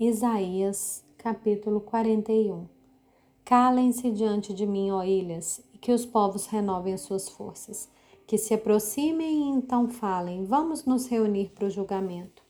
Isaías, capítulo 41 Calem-se diante de mim, ó ilhas, e que os povos renovem as suas forças. Que se aproximem e então falem: Vamos nos reunir para o julgamento.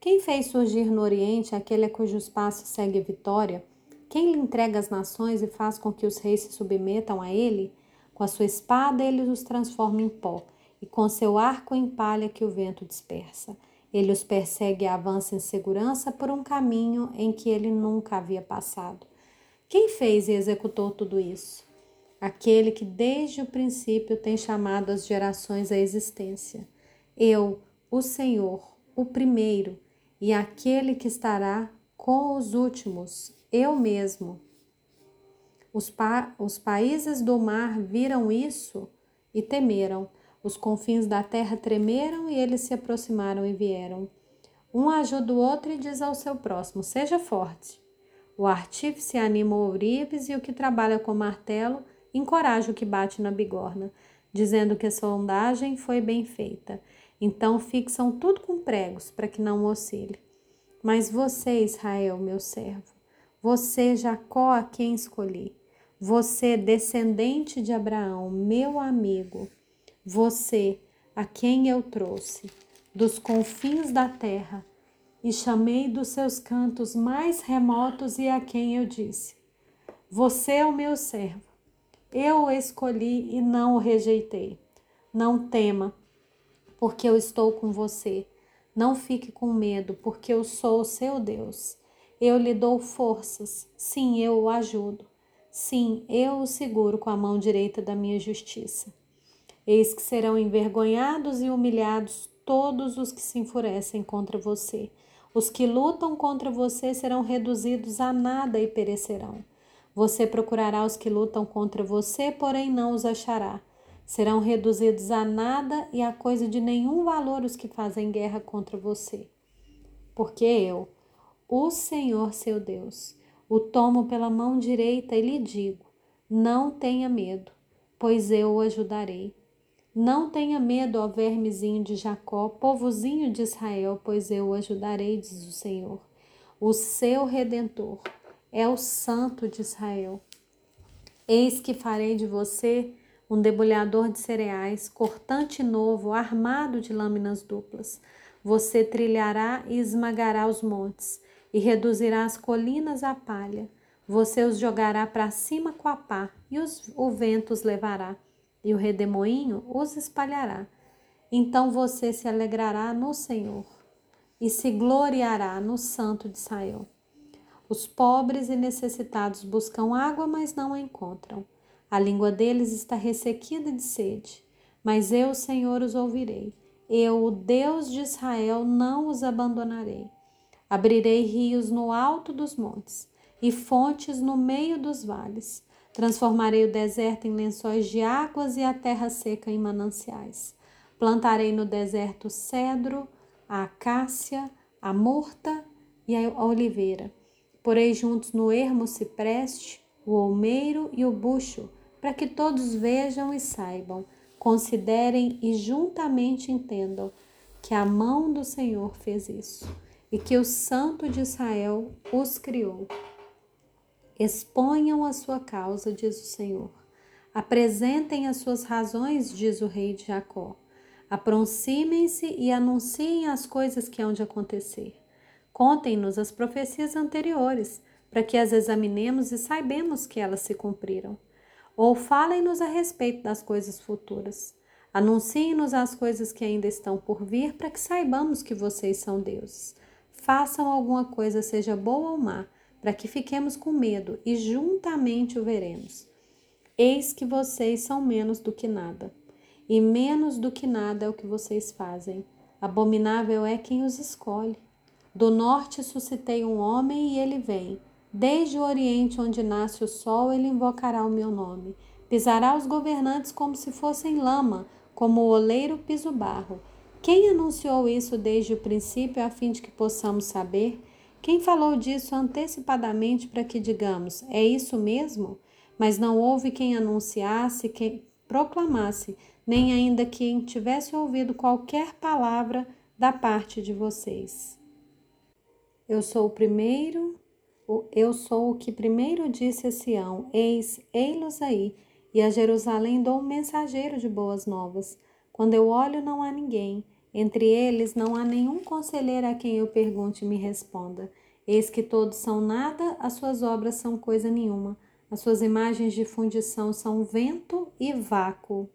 Quem fez surgir no Oriente aquele a cujos passos segue a vitória? Quem lhe entrega as nações e faz com que os reis se submetam a ele? Com a sua espada ele os transforma em pó, e com seu arco em palha que o vento dispersa. Ele os persegue e avança em segurança por um caminho em que ele nunca havia passado. Quem fez e executou tudo isso? Aquele que desde o princípio tem chamado as gerações à existência. Eu, o Senhor, o primeiro, e aquele que estará com os últimos, eu mesmo. Os, pa os países do mar viram isso e temeram os confins da terra tremeram e eles se aproximaram e vieram. Um ajuda o outro e diz ao seu próximo: Seja forte. O artífice anima o ourives e o que trabalha com martelo encoraja o que bate na bigorna, dizendo que a sondagem foi bem feita. Então fixam tudo com pregos para que não oscile. Mas você, Israel, meu servo, você, Jacó, a quem escolhi, você, descendente de Abraão, meu amigo, você, a quem eu trouxe dos confins da terra, e chamei dos seus cantos mais remotos, e a quem eu disse: Você é o meu servo. Eu o escolhi e não o rejeitei. Não tema, porque eu estou com você. Não fique com medo, porque eu sou o seu Deus. Eu lhe dou forças. Sim, eu o ajudo. Sim, eu o seguro com a mão direita da minha justiça. Eis que serão envergonhados e humilhados todos os que se enfurecem contra você. Os que lutam contra você serão reduzidos a nada e perecerão. Você procurará os que lutam contra você, porém não os achará. Serão reduzidos a nada e a coisa de nenhum valor os que fazem guerra contra você. Porque eu, o Senhor seu Deus, o tomo pela mão direita e lhe digo: Não tenha medo, pois eu o ajudarei. Não tenha medo, ó vermezinho de Jacó, povozinho de Israel, pois eu o ajudarei, diz o Senhor. O seu redentor é o Santo de Israel. Eis que farei de você um debulhador de cereais, cortante novo, armado de lâminas duplas. Você trilhará e esmagará os montes, e reduzirá as colinas à palha. Você os jogará para cima com a pá, e os, o vento os levará e o redemoinho os espalhará. Então você se alegrará no Senhor e se gloriará no Santo de Israel. Os pobres e necessitados buscam água, mas não a encontram. A língua deles está ressequida de sede. Mas eu, Senhor, os ouvirei. Eu, o Deus de Israel, não os abandonarei. Abrirei rios no alto dos montes e fontes no meio dos vales. Transformarei o deserto em lençóis de águas e a terra seca em mananciais. Plantarei no deserto cedro, a acácia, a murta e a oliveira. Porei juntos no ermo cipreste, o olmeiro e o bucho, para que todos vejam e saibam, considerem e juntamente entendam que a mão do Senhor fez isso e que o Santo de Israel os criou. Exponham a sua causa, diz o Senhor. Apresentem as suas razões, diz o rei de Jacó. Aproximem-se e anunciem as coisas que hão de acontecer. Contem-nos as profecias anteriores, para que as examinemos e saibamos que elas se cumpriram. Ou falem-nos a respeito das coisas futuras. Anunciem-nos as coisas que ainda estão por vir, para que saibamos que vocês são deuses. Façam alguma coisa, seja boa ou má, para que fiquemos com medo e juntamente o veremos. Eis que vocês são menos do que nada, e menos do que nada é o que vocês fazem. Abominável é quem os escolhe. Do norte suscitei um homem e ele vem. Desde o oriente, onde nasce o sol, ele invocará o meu nome. Pisará os governantes como se fossem lama, como o oleiro pisa o barro. Quem anunciou isso desde o princípio, a fim de que possamos saber? Quem falou disso antecipadamente para que digamos, é isso mesmo? Mas não houve quem anunciasse, quem proclamasse, nem ainda quem tivesse ouvido qualquer palavra da parte de vocês. Eu sou o primeiro, eu sou o que primeiro disse a Sião: Eis, ei-los aí. E a Jerusalém dou um mensageiro de boas novas. Quando eu olho, não há ninguém. Entre eles não há nenhum conselheiro a quem eu pergunte e me responda. Eis que todos são nada, as suas obras são coisa nenhuma. As suas imagens de fundição são vento e vácuo.